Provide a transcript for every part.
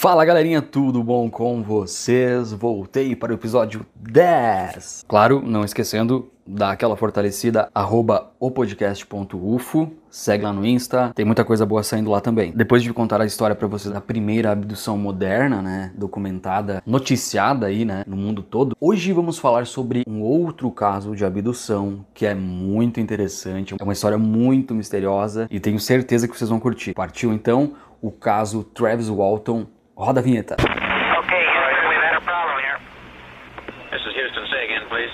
Fala galerinha, tudo bom com vocês? Voltei para o episódio 10. Claro, não esquecendo dá aquela fortalecida, arroba opodcast.ufo, segue lá no Insta, tem muita coisa boa saindo lá também. Depois de contar a história para vocês da primeira abdução moderna, né, documentada, noticiada aí, né, no mundo todo, hoje vamos falar sobre um outro caso de abdução que é muito interessante, é uma história muito misteriosa e tenho certeza que vocês vão curtir. Partiu então o caso Travis Walton. Roda a vinheta. Okay, Houston, we've had a problem here. This is Houston. Say again, please.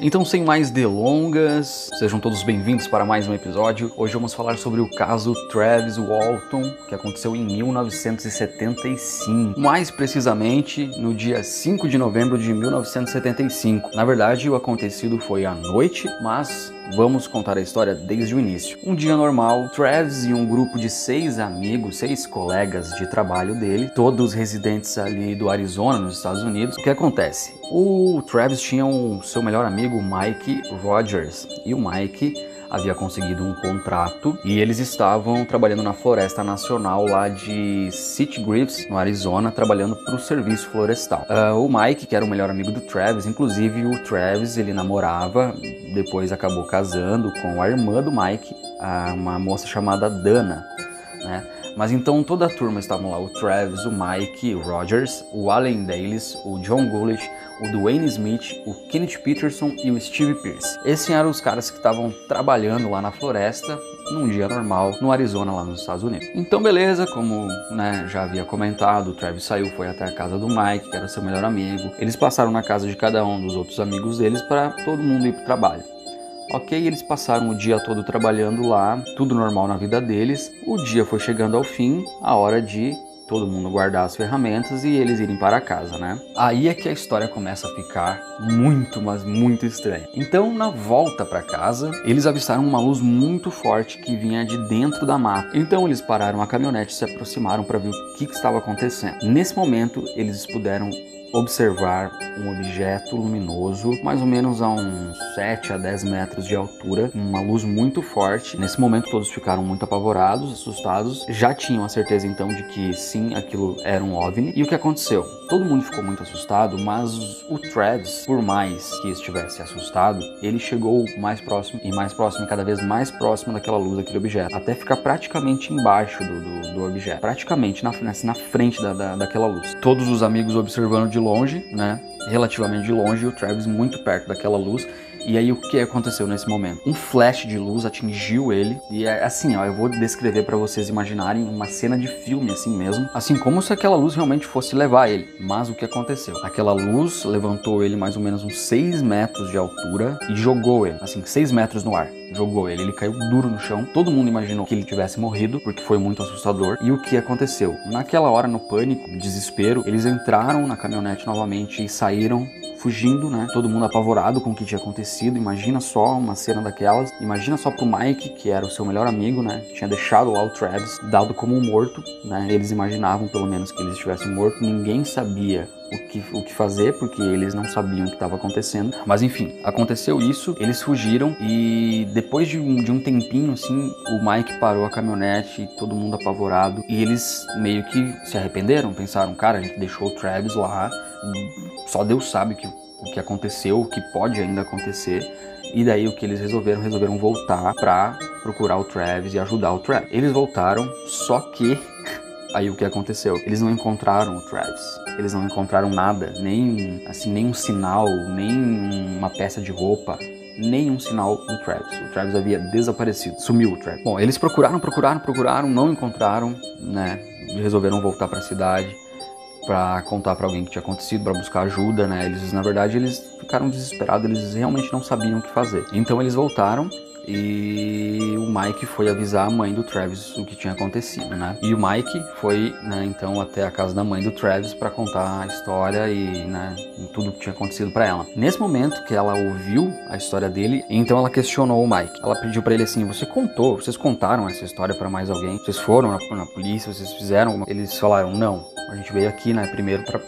Então, sem mais delongas, sejam todos bem-vindos para mais um episódio. Hoje vamos falar sobre o caso Travis Walton, que aconteceu em 1975, mais precisamente no dia 5 de novembro de 1975. Na verdade, o acontecido foi à noite, mas Vamos contar a história desde o início. Um dia normal, Travis e um grupo de seis amigos, seis colegas de trabalho dele, todos residentes ali do Arizona, nos Estados Unidos. O que acontece? O Travis tinha o seu melhor amigo, Mike Rogers, e o Mike havia conseguido um contrato e eles estavam trabalhando na Floresta Nacional lá de City Griffs, no Arizona, trabalhando para o serviço florestal. Uh, o Mike, que era o melhor amigo do Travis, inclusive o Travis, ele namorava, depois acabou casando com a irmã do Mike, uma moça chamada Dana, né? Mas então toda a turma estavam lá, o Travis, o Mike, o Rogers, o Allen Davis, o John Gullich, o Dwayne Smith, o Kenneth Peterson e o Steve Pierce. Esses eram os caras que estavam trabalhando lá na floresta num dia normal no Arizona, lá nos Estados Unidos. Então, beleza, como né, já havia comentado, o Travis saiu, foi até a casa do Mike, que era seu melhor amigo. Eles passaram na casa de cada um dos outros amigos deles para todo mundo ir pro trabalho. Ok, eles passaram o dia todo trabalhando lá, tudo normal na vida deles. O dia foi chegando ao fim, a hora de todo mundo guardar as ferramentas e eles irem para casa, né? Aí é que a história começa a ficar muito, mas muito estranha. Então, na volta para casa, eles avistaram uma luz muito forte que vinha de dentro da mata. Então, eles pararam a caminhonete e se aproximaram para ver o que, que estava acontecendo. Nesse momento, eles puderam observar um objeto luminoso, mais ou menos a uns 7 a 10 metros de altura, uma luz muito forte. Nesse momento todos ficaram muito apavorados, assustados, já tinham a certeza então de que sim, aquilo era um OVNI. E o que aconteceu? Todo mundo ficou muito assustado, mas o Travis, por mais que estivesse assustado, ele chegou mais próximo e mais próximo, e cada vez mais próximo daquela luz, daquele objeto, até ficar praticamente embaixo do, do, do objeto, praticamente na, na frente da, da, daquela luz. Todos os amigos observando de longe, né? Relativamente de longe, o Travis muito perto daquela luz. E aí o que aconteceu nesse momento? Um flash de luz atingiu ele e é assim, ó, eu vou descrever para vocês imaginarem uma cena de filme assim mesmo, assim como se aquela luz realmente fosse levar ele. Mas o que aconteceu? Aquela luz levantou ele mais ou menos uns 6 metros de altura e jogou ele, assim, 6 metros no ar jogou ele. Ele caiu duro no chão. Todo mundo imaginou que ele tivesse morrido, porque foi muito assustador. E o que aconteceu? Naquela hora, no pânico, desespero, eles entraram na caminhonete novamente e saíram fugindo, né? Todo mundo apavorado com o que tinha acontecido. Imagina só uma cena daquelas. Imagina só pro Mike, que era o seu melhor amigo, né? Tinha deixado lá o Travis dado como morto, né? Eles imaginavam pelo menos que ele estivesse morto. Ninguém sabia o que, o que fazer, porque eles não sabiam o que estava acontecendo. Mas enfim, aconteceu isso, eles fugiram e depois de um, de um tempinho, assim, o Mike parou a caminhonete, todo mundo apavorado, e eles meio que se arrependeram, pensaram, cara, a gente deixou o Travis lá, só Deus sabe que, o que aconteceu, o que pode ainda acontecer. E daí o que eles resolveram? Resolveram voltar pra procurar o Travis e ajudar o Travis. Eles voltaram, só que Aí o que aconteceu? Eles não encontraram o Travis. Eles não encontraram nada, nem assim, nenhum sinal, nem uma peça de roupa, nenhum sinal do Travis. O Travis havia desaparecido, sumiu o Travis. Bom, eles procuraram, procuraram, procuraram, não encontraram, né? E resolveram voltar para a cidade para contar para alguém que tinha acontecido, para buscar ajuda, né? Eles, na verdade, eles ficaram desesperados, eles realmente não sabiam o que fazer. Então eles voltaram e o Mike foi avisar a mãe do Travis o que tinha acontecido, né? E o Mike foi, né, então até a casa da mãe do Travis para contar a história e, né, tudo que tinha acontecido para ela. Nesse momento que ela ouviu a história dele, então ela questionou o Mike. Ela pediu para ele assim: "Você contou? Vocês contaram essa história para mais alguém? Vocês foram na, na polícia? Vocês fizeram?" Eles falaram: "Não. A gente veio aqui, né, primeiro para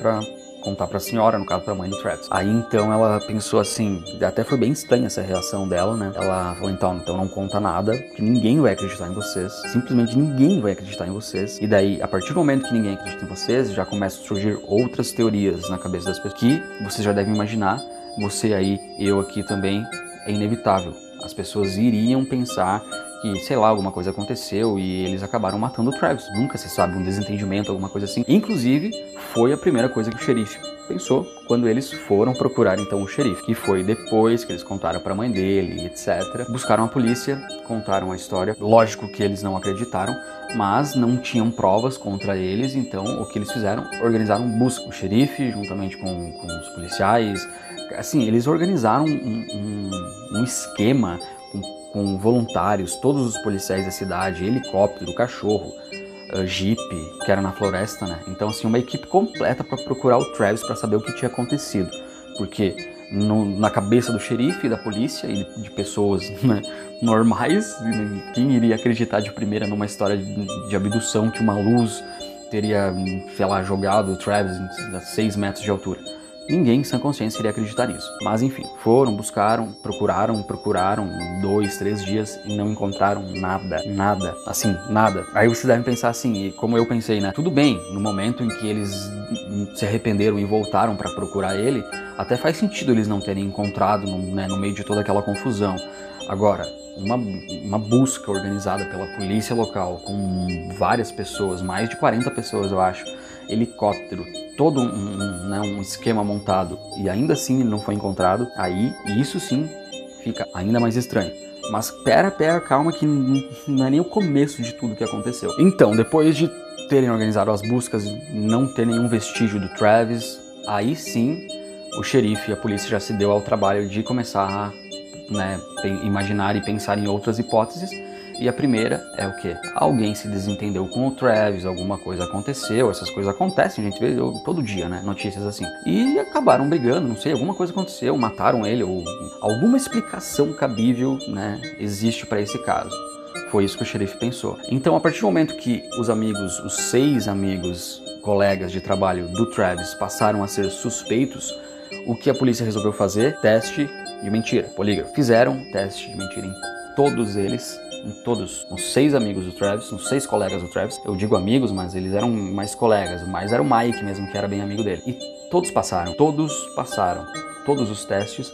contar pra senhora, no caso pra mãe do Travis. Aí então ela pensou assim, até foi bem estranha essa reação dela, né? Ela falou, então, então não conta nada, que ninguém vai acreditar em vocês. Simplesmente ninguém vai acreditar em vocês. E daí, a partir do momento que ninguém acredita em vocês, já começam a surgir outras teorias na cabeça das pessoas que vocês já devem imaginar, você aí, eu aqui também, é inevitável. As pessoas iriam pensar que, sei lá, alguma coisa aconteceu e eles acabaram matando o Travis. Nunca se sabe, um desentendimento, alguma coisa assim. Inclusive, foi a primeira coisa que o xerife pensou quando eles foram procurar então o xerife, que foi depois que eles contaram para a mãe dele, etc. Buscaram a polícia, contaram a história. Lógico que eles não acreditaram, mas não tinham provas contra eles, então o que eles fizeram? Organizaram busca. O xerife, juntamente com, com os policiais, assim, eles organizaram um, um, um esquema com voluntários, todos os policiais da cidade, helicóptero, cachorro, uh, jeep, que era na floresta, né? Então, assim, uma equipe completa para procurar o Travis para saber o que tinha acontecido. Porque no, na cabeça do xerife, da polícia e de, de pessoas né, normais, quem iria acreditar de primeira numa história de, de abdução que uma luz teria, sei lá, jogado o Travis a 6 metros de altura? Ninguém sem consciência iria acreditar nisso. Mas enfim, foram, buscaram, procuraram, procuraram dois, três dias e não encontraram nada, nada, assim, nada. Aí vocês devem pensar assim, como eu pensei, né? Tudo bem, no momento em que eles se arrependeram e voltaram para procurar ele, até faz sentido eles não terem encontrado no, né, no meio de toda aquela confusão. Agora, uma, uma busca organizada pela polícia local com várias pessoas, mais de 40 pessoas eu acho, helicóptero, todo um, um, né, um esquema montado e ainda assim ele não foi encontrado, aí isso sim fica ainda mais estranho. Mas pera, pera, calma que não é nem o começo de tudo que aconteceu. Então, depois de terem organizado as buscas, não ter nenhum vestígio do Travis, aí sim o xerife e a polícia já se deu ao trabalho de começar a né, imaginar e pensar em outras hipóteses e a primeira é o que? Alguém se desentendeu com o Travis, alguma coisa aconteceu, essas coisas acontecem, a gente vê todo dia, né? Notícias assim. E acabaram brigando, não sei, alguma coisa aconteceu, mataram ele, ou alguma explicação cabível, né, existe para esse caso. Foi isso que o xerife pensou. Então, a partir do momento que os amigos, os seis amigos, colegas de trabalho do Travis passaram a ser suspeitos, o que a polícia resolveu fazer? Teste de mentira, polígrafo. Fizeram teste de mentira em todos eles em todos, os seis amigos do Travis, os seis colegas do Travis. Eu digo amigos, mas eles eram mais colegas, mas era o Mike mesmo que era bem amigo dele. E todos passaram, todos passaram, todos os testes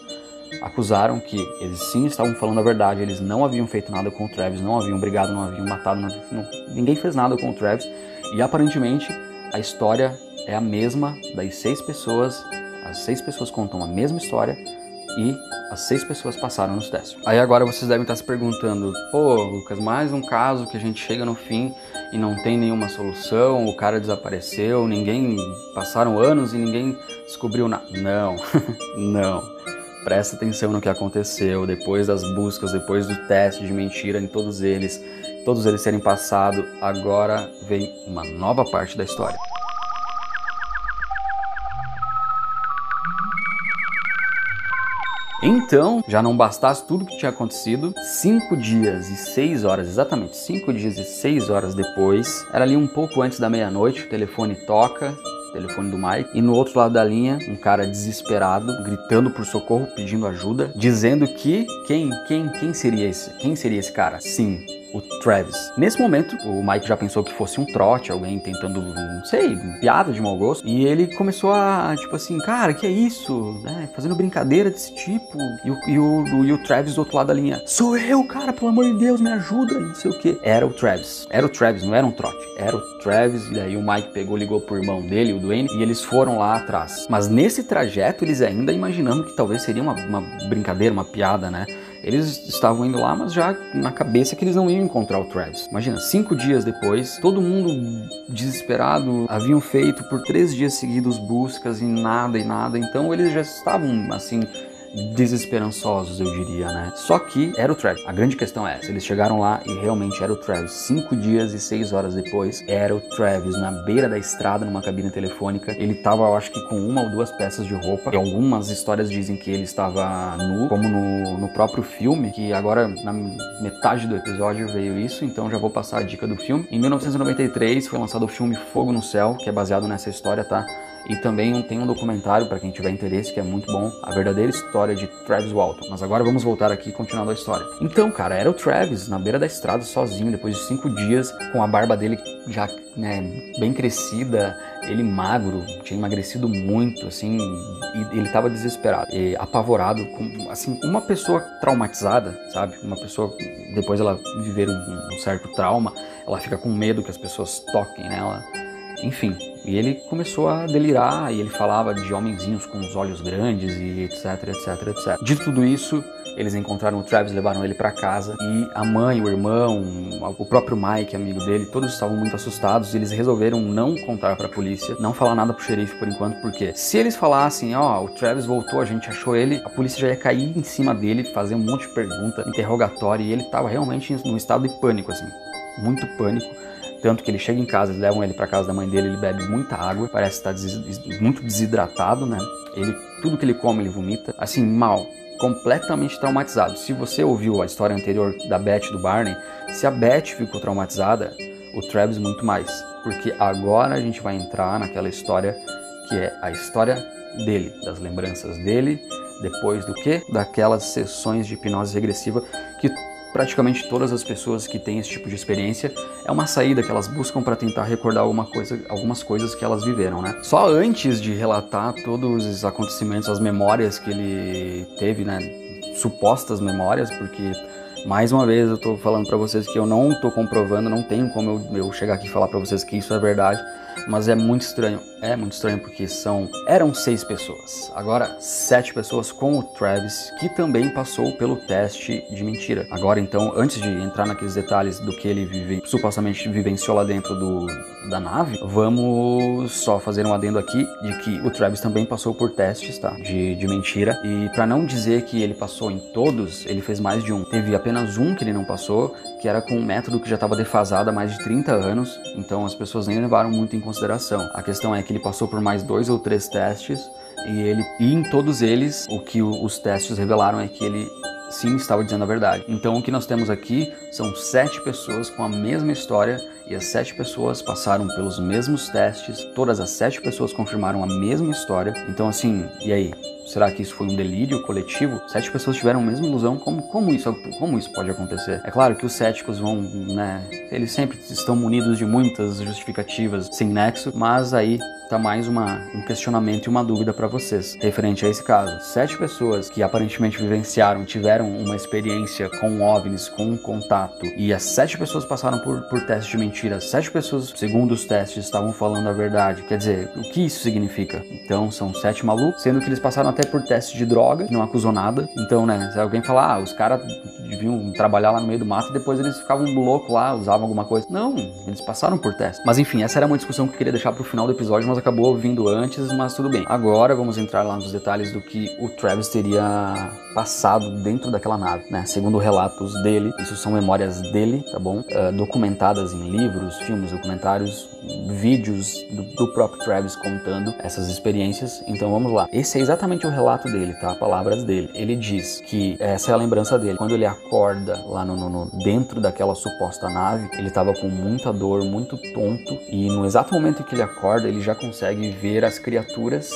acusaram que eles sim estavam falando a verdade, eles não haviam feito nada com o Travis, não haviam brigado, não haviam matado, não, não, ninguém fez nada com o Travis. E aparentemente a história é a mesma das seis pessoas, as seis pessoas contam a mesma história e as seis pessoas passaram nos testes. Aí agora vocês devem estar se perguntando: pô, Lucas, mais um caso que a gente chega no fim e não tem nenhuma solução, o cara desapareceu, ninguém. passaram anos e ninguém descobriu nada. Não, não. Presta atenção no que aconteceu depois das buscas, depois do teste de mentira em todos eles, todos eles serem passados. Agora vem uma nova parte da história. Então, já não bastasse tudo que tinha acontecido, cinco dias e seis horas, exatamente cinco dias e seis horas depois, era ali um pouco antes da meia-noite, o telefone toca, telefone do Mike, e no outro lado da linha, um cara desesperado, gritando por socorro, pedindo ajuda, dizendo que quem, quem, quem seria esse? Quem seria esse cara? Sim, o Travis. Nesse momento, o Mike já pensou que fosse um trote, alguém tentando, não sei, piada de mau gosto. E ele começou a, tipo assim, cara, que é isso? Né? Fazendo brincadeira desse tipo. E o, e, o, e o Travis do outro lado da linha, sou eu, cara, pelo amor de Deus, me ajuda, não sei o que. Era o Travis. Era o Travis, não era um trote. Era o Travis. E aí o Mike pegou, ligou pro irmão dele, o Dwayne, e eles foram lá atrás. Mas nesse trajeto, eles ainda imaginando que talvez seria uma, uma brincadeira, uma piada, né? Eles estavam indo lá, mas já na cabeça que eles não iam encontrar o Travis. Imagina, cinco dias depois, todo mundo desesperado, haviam feito por três dias seguidos buscas e nada e nada, então eles já estavam assim desesperançosos, eu diria, né? Só que era o Travis. A grande questão é essa: eles chegaram lá e realmente era o Travis. Cinco dias e seis horas depois, era o Travis na beira da estrada, numa cabine telefônica. Ele tava, eu acho que, com uma ou duas peças de roupa. E algumas histórias dizem que ele estava nu, como no, no próprio filme, que agora na metade do episódio veio isso, então já vou passar a dica do filme. Em 1993 foi lançado o filme Fogo no Céu, que é baseado nessa história, tá? E também tem um documentário para quem tiver interesse que é muito bom, a verdadeira história de Travis Walton. Mas agora vamos voltar aqui continuando a história. Então, cara, era o Travis na beira da estrada sozinho depois de cinco dias com a barba dele já né, bem crescida, ele magro, tinha emagrecido muito, assim, e ele estava desesperado, apavorado, com, assim, uma pessoa traumatizada, sabe? Uma pessoa, depois ela viver um, um certo trauma, ela fica com medo que as pessoas toquem nela, enfim, e ele começou a delirar e ele falava de homenzinhos com os olhos grandes e etc, etc, etc. De tudo isso, eles encontraram o Travis, levaram ele para casa e a mãe, o irmão, o próprio Mike, amigo dele, todos estavam muito assustados e eles resolveram não contar para a polícia, não falar nada pro xerife por enquanto, porque se eles falassem, ó, oh, o Travis voltou, a gente achou ele, a polícia já ia cair em cima dele, fazer um monte de pergunta, interrogatório e ele tava realmente num estado de pânico assim, muito pânico tanto que ele chega em casa, eles levam ele para casa da mãe dele, ele bebe muita água, parece estar des muito desidratado, né? Ele, tudo que ele come, ele vomita, assim, mal, completamente traumatizado. Se você ouviu a história anterior da Beth do Barney, se a Beth ficou traumatizada, o Travis muito mais, porque agora a gente vai entrar naquela história que é a história dele, das lembranças dele, depois do que? Daquelas sessões de hipnose regressiva que praticamente todas as pessoas que têm esse tipo de experiência é uma saída que elas buscam para tentar recordar alguma coisa, algumas coisas que elas viveram, né? Só antes de relatar todos os acontecimentos, as memórias que ele teve, né? Supostas memórias, porque mais uma vez eu tô falando para vocês que eu não tô comprovando, não tenho como eu, eu chegar aqui e falar para vocês que isso é verdade mas é muito estranho. É muito estranho porque são eram seis pessoas, agora sete pessoas com o Travis, que também passou pelo teste de mentira. Agora então, antes de entrar naqueles detalhes do que ele vive, supostamente vivenciou lá dentro do, da nave, vamos só fazer um adendo aqui de que o Travis também passou por testes, tá? De, de mentira. E para não dizer que ele passou em todos, ele fez mais de um. Teve apenas um que ele não passou, que era com um método que já estava defasado há mais de 30 anos, então as pessoas nem levaram muito em consideração. A questão é que ele passou por mais dois ou três testes e ele e em todos eles o que os testes revelaram é que ele sim estava dizendo a verdade. Então o que nós temos aqui são sete pessoas com a mesma história e as sete pessoas passaram pelos mesmos testes. Todas as sete pessoas confirmaram a mesma história. Então assim, e aí? Será que isso foi um delírio coletivo? Sete pessoas tiveram a mesma ilusão? Como, como, isso, como isso pode acontecer? É claro que os céticos vão, né? Eles sempre estão munidos de muitas justificativas sem nexo, mas aí tá mais uma, um questionamento e uma dúvida para vocês referente a esse caso. Sete pessoas que aparentemente vivenciaram, tiveram uma experiência com OVNIs, com um contato, e as sete pessoas passaram por, por testes de mentira. Sete pessoas, segundo os testes, estavam falando a verdade. Quer dizer, o que isso significa? Então, são sete malucos, sendo que eles passaram até por testes de droga, não acusou nada. Então, né, se alguém falar, ah, os caras deviam trabalhar lá no meio do mato e depois eles ficavam loucos lá, usavam alguma coisa. Não, eles passaram por testes. Mas enfim, essa era uma discussão que eu queria deixar pro final do episódio, mas acabou vindo antes, mas tudo bem. Agora vamos entrar lá nos detalhes do que o Travis teria passado dentro daquela nave, né? Segundo relatos dele, isso são memórias dele, tá bom? Uh, documentadas em livros, filmes, documentários, vídeos do, do, próprio Travis contando essas experiências. Então vamos lá. Esse é exatamente o relato dele, tá? Palavras dele. Ele diz que essa é a lembrança dele. Quando ele acorda lá no, no, no dentro daquela suposta nave, ele estava com muita dor, muito tonto, e no exato momento em que ele acorda, ele já consegue ver as criaturas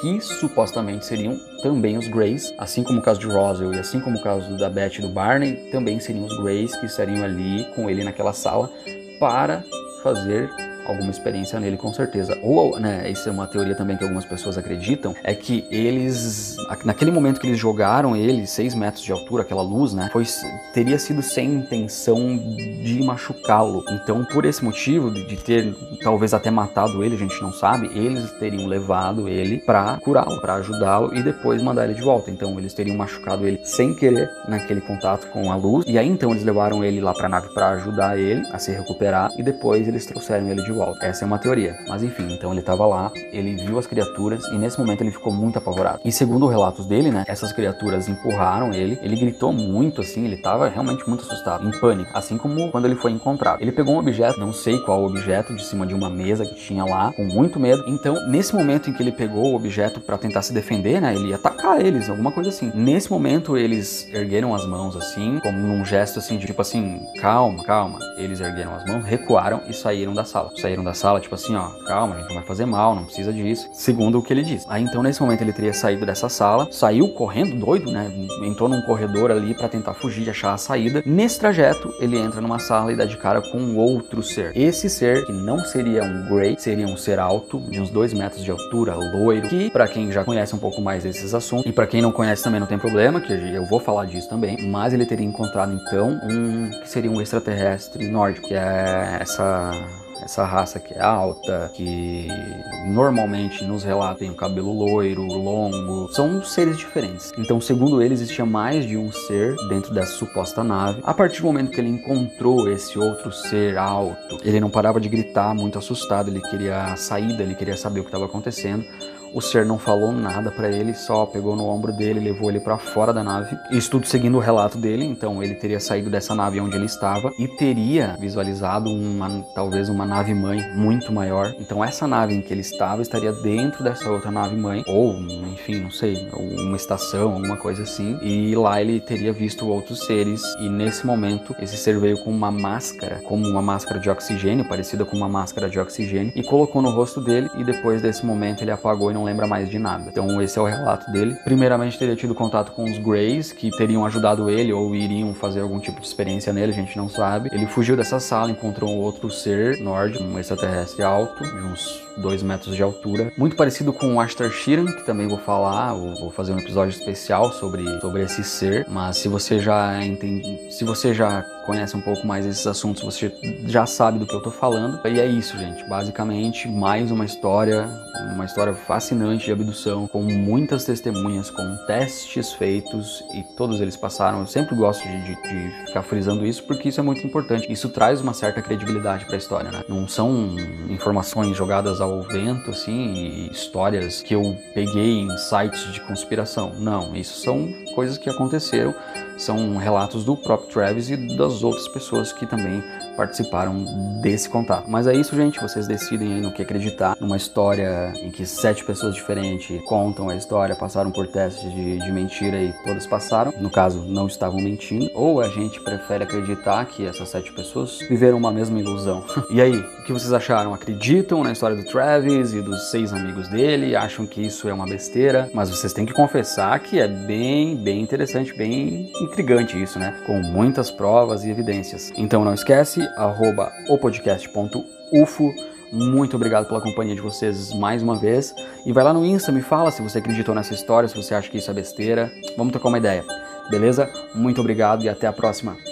que supostamente seriam também os Greys, assim como o caso de Roswell e assim como o caso da Beth e do Barney, também seriam os Greys que estariam ali com ele naquela sala para fazer alguma experiência nele com certeza. Ou, né, isso é uma teoria também que algumas pessoas acreditam, é que eles, naquele momento que eles jogaram ele, 6 metros de altura, aquela luz, né, foi, teria sido sem intenção de machucá-lo. Então, por esse motivo, de, de ter talvez até matado ele, a gente não sabe, eles teriam levado ele para curá-lo, para ajudá-lo e depois mandar ele de volta. Então, eles teriam machucado ele sem querer naquele contato com a luz. E aí, então, eles levaram ele lá para a nave para ajudar ele a se recuperar e depois eles trouxeram ele de volta. Essa é uma teoria. Mas enfim, então ele estava lá, ele viu as criaturas e nesse momento ele ficou muito apavorado. E segundo relatos dele, né, essas criaturas empurraram ele, ele gritou muito assim, ele estava realmente muito assustado, em pânico, assim como quando ele foi encontrado. Ele pegou um objeto, não sei qual objeto, de cima de uma mesa que tinha lá, com muito medo. Então, nesse momento em que ele pegou o objeto para tentar se defender, né, ele ia atacar eles, alguma coisa assim. Nesse momento eles ergueram as mãos assim, como num gesto assim de tipo assim, calma, calma. Eles ergueram as mãos, recuaram e saíram da sala. Saíram saíram da sala, tipo assim, ó, calma, a gente não vai fazer mal, não precisa disso. Segundo o que ele disse. Aí então, nesse momento, ele teria saído dessa sala, saiu correndo, doido, né? Entrou num corredor ali para tentar fugir, achar a saída. Nesse trajeto, ele entra numa sala e dá de cara com outro ser. Esse ser, que não seria um Grey, seria um ser alto, de uns dois metros de altura, loiro, que, para quem já conhece um pouco mais desses assuntos, e para quem não conhece também não tem problema, que eu vou falar disso também, mas ele teria encontrado então um que seria um extraterrestre nórdico, que é essa essa raça que é alta, que normalmente nos relatos tem o cabelo loiro, longo, são seres diferentes. Então, segundo ele, existia mais de um ser dentro dessa suposta nave. A partir do momento que ele encontrou esse outro ser alto, ele não parava de gritar, muito assustado, ele queria a saída, ele queria saber o que estava acontecendo. O ser não falou nada para ele, só pegou no ombro dele, levou ele para fora da nave. Isso tudo seguindo o relato dele, então ele teria saído dessa nave onde ele estava e teria visualizado uma talvez uma nave mãe muito maior. Então essa nave em que ele estava estaria dentro dessa outra nave mãe ou, enfim, não sei, uma estação, alguma coisa assim. E lá ele teria visto outros seres e nesse momento esse ser veio com uma máscara, como uma máscara de oxigênio, parecida com uma máscara de oxigênio e colocou no rosto dele e depois desse momento ele apagou e não lembra mais de nada. Então esse é o relato dele. Primeiramente teria tido contato com os Greys, que teriam ajudado ele ou iriam fazer algum tipo de experiência nele, a gente não sabe. Ele fugiu dessa sala, encontrou um outro ser nórdico, um extraterrestre alto, de uns 2 metros de altura. Muito parecido com o Ashtar Shiran, que também vou falar, vou fazer um episódio especial sobre, sobre esse ser. Mas se você já entende, se você já conhece um pouco mais esses assuntos, você já sabe do que eu tô falando. E é isso, gente. Basicamente, mais uma história, uma história fascinante de abdução, com muitas testemunhas, com testes feitos e todos eles passaram. Eu sempre gosto de, de, de ficar frisando isso porque isso é muito importante. Isso traz uma certa credibilidade para a história, né? Não são informações jogadas ao vento, assim, histórias que eu peguei em sites de conspiração. Não, isso são coisas que aconteceram são relatos do próprio Travis e das outras pessoas que também participaram desse contato. Mas é isso, gente. Vocês decidem aí no que acreditar. Numa história em que sete pessoas diferentes contam a história, passaram por testes de, de mentira e todas passaram. No caso, não estavam mentindo. Ou a gente prefere acreditar que essas sete pessoas viveram uma mesma ilusão. e aí, o que vocês acharam? Acreditam na história do Travis e dos seis amigos dele? Acham que isso é uma besteira? Mas vocês têm que confessar que é bem, bem interessante, bem intrigante isso, né? Com muitas provas e evidências. Então não esquece, arroba opodcast.ufo. Muito obrigado pela companhia de vocês mais uma vez. E vai lá no Insta, me fala se você acreditou nessa história, se você acha que isso é besteira. Vamos trocar uma ideia. Beleza? Muito obrigado e até a próxima.